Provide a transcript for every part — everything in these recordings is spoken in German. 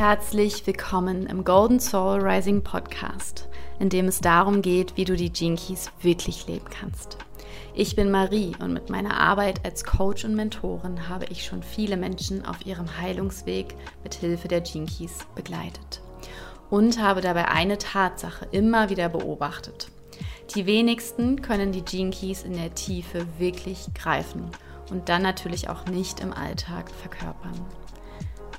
Herzlich willkommen im Golden Soul Rising Podcast, in dem es darum geht, wie du die Keys wirklich leben kannst. Ich bin Marie und mit meiner Arbeit als Coach und Mentorin habe ich schon viele Menschen auf ihrem Heilungsweg mit Hilfe der Keys begleitet und habe dabei eine Tatsache immer wieder beobachtet. Die wenigsten können die Keys in der Tiefe wirklich greifen und dann natürlich auch nicht im Alltag verkörpern.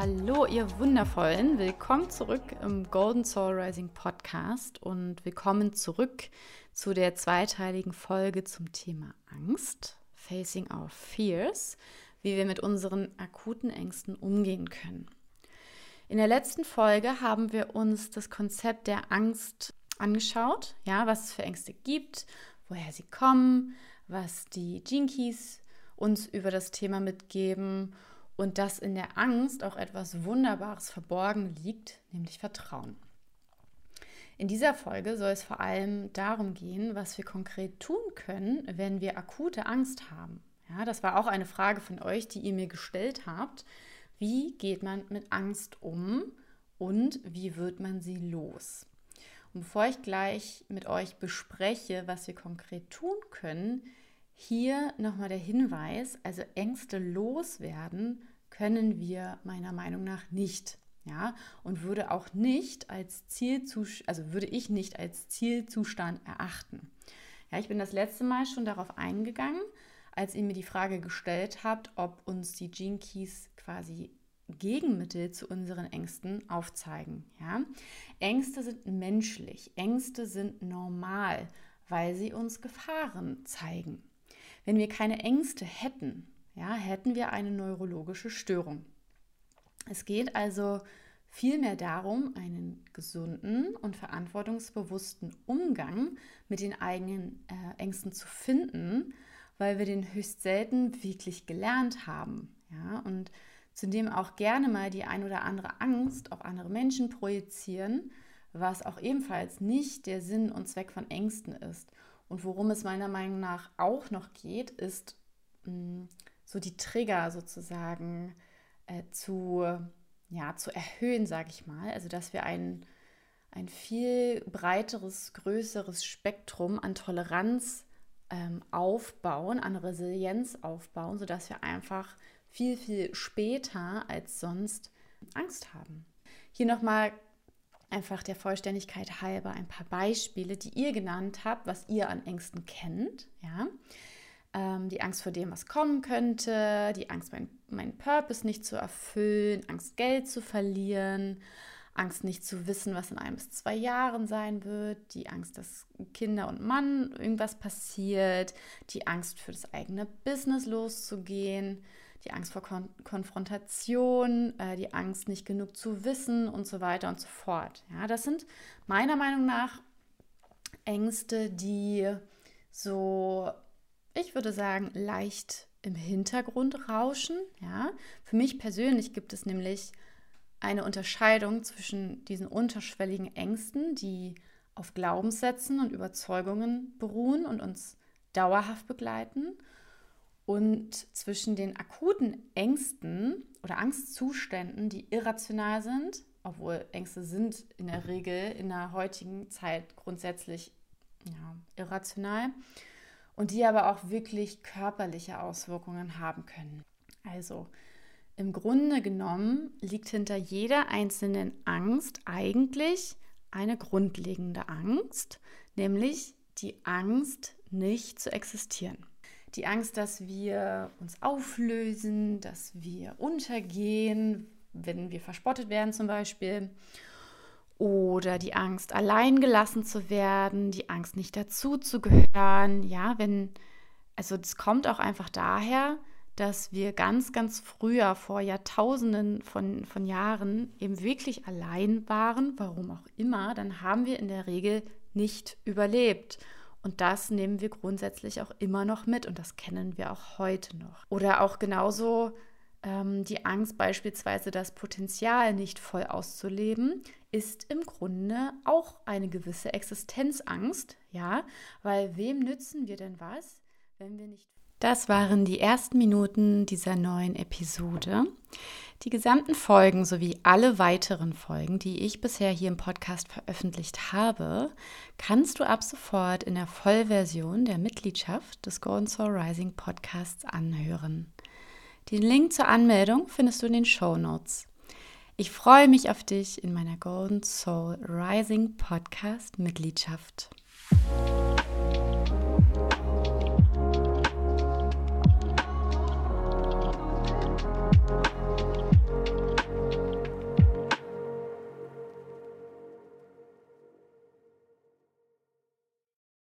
Hallo, ihr Wundervollen. Willkommen zurück im Golden Soul Rising Podcast und willkommen zurück zu der zweiteiligen Folge zum Thema Angst, Facing Our Fears, wie wir mit unseren akuten Ängsten umgehen können. In der letzten Folge haben wir uns das Konzept der Angst angeschaut, ja, was es für Ängste gibt, woher sie kommen, was die Jinkies uns über das Thema mitgeben und dass in der Angst auch etwas Wunderbares verborgen liegt, nämlich Vertrauen. In dieser Folge soll es vor allem darum gehen, was wir konkret tun können, wenn wir akute Angst haben. Ja, das war auch eine Frage von euch, die ihr mir gestellt habt. Wie geht man mit Angst um und wie wird man sie los? Und bevor ich gleich mit euch bespreche, was wir konkret tun können, hier nochmal der Hinweis, also Ängste loswerden können wir meiner Meinung nach nicht. Ja, und würde auch nicht als Zielzustand, also würde ich nicht als Zielzustand erachten. Ja, ich bin das letzte Mal schon darauf eingegangen, als ihr mir die Frage gestellt habt, ob uns die Gene Keys quasi Gegenmittel zu unseren Ängsten aufzeigen. Ja? Ängste sind menschlich, Ängste sind normal, weil sie uns Gefahren zeigen. Wenn wir keine Ängste hätten, ja, hätten wir eine neurologische Störung. Es geht also vielmehr darum, einen gesunden und verantwortungsbewussten Umgang mit den eigenen äh, Ängsten zu finden, weil wir den höchst selten wirklich gelernt haben. Ja, und zudem auch gerne mal die ein oder andere Angst auf andere Menschen projizieren, was auch ebenfalls nicht der Sinn und Zweck von Ängsten ist. Und worum es meiner Meinung nach auch noch geht, ist mh, mm, so die Trigger sozusagen äh, zu, ja, zu erhöhen, sage ich mal. Also dass wir ein, ein viel breiteres, größeres Spektrum an Toleranz ähm, aufbauen, an Resilienz aufbauen, sodass wir einfach viel, viel später als sonst Angst haben. Hier nochmal einfach der Vollständigkeit halber ein paar Beispiele, die ihr genannt habt, was ihr an Ängsten kennt. Ja? Ähm, die Angst vor dem, was kommen könnte, die Angst, mein, meinen Purpose nicht zu erfüllen, Angst, Geld zu verlieren, Angst, nicht zu wissen, was in ein bis zwei Jahren sein wird, die Angst, dass Kinder und Mann irgendwas passiert, die Angst für das eigene Business loszugehen, die Angst vor Kon Konfrontation, äh, die Angst, nicht genug zu wissen und so weiter und so fort. Ja, das sind meiner Meinung nach Ängste, die so ich würde sagen, leicht im Hintergrund rauschen. Ja? Für mich persönlich gibt es nämlich eine Unterscheidung zwischen diesen unterschwelligen Ängsten, die auf Glaubenssätzen und Überzeugungen beruhen und uns dauerhaft begleiten, und zwischen den akuten Ängsten oder Angstzuständen, die irrational sind, obwohl Ängste sind in der Regel in der heutigen Zeit grundsätzlich ja, irrational, und die aber auch wirklich körperliche Auswirkungen haben können. Also Im Grunde genommen liegt hinter jeder einzelnen Angst eigentlich eine grundlegende Angst, nämlich die Angst, nicht zu existieren. Die Angst, dass wir uns auflösen, dass wir untergehen, wenn wir verspottet werden zum Beispiel. Oder die Angst, allein gelassen zu werden, die Angst, nicht dazu zu gehören. Ja, wenn, also das kommt auch einfach daher, dass wir ganz, ganz früher, vor Jahrtausenden von, von Jahren, eben wirklich allein waren, warum auch immer, dann haben wir in der Regel nicht überlebt. Und das nehmen wir grundsätzlich auch immer noch mit und das kennen wir auch heute noch. Oder auch genauso ähm, die Angst beispielsweise, das Potenzial nicht voll auszuleben, ist im Grunde auch eine gewisse Existenzangst, ja, weil wem nützen wir denn was, wenn wir nicht das waren die ersten Minuten dieser neuen Episode. Die gesamten Folgen sowie alle weiteren Folgen, die ich bisher hier im Podcast veröffentlicht habe, kannst du ab sofort in der Vollversion der Mitgliedschaft des Golden Soul Rising Podcasts anhören. Den Link zur Anmeldung findest du in den Show Notes. Ich freue mich auf dich in meiner Golden Soul Rising Podcast Mitgliedschaft.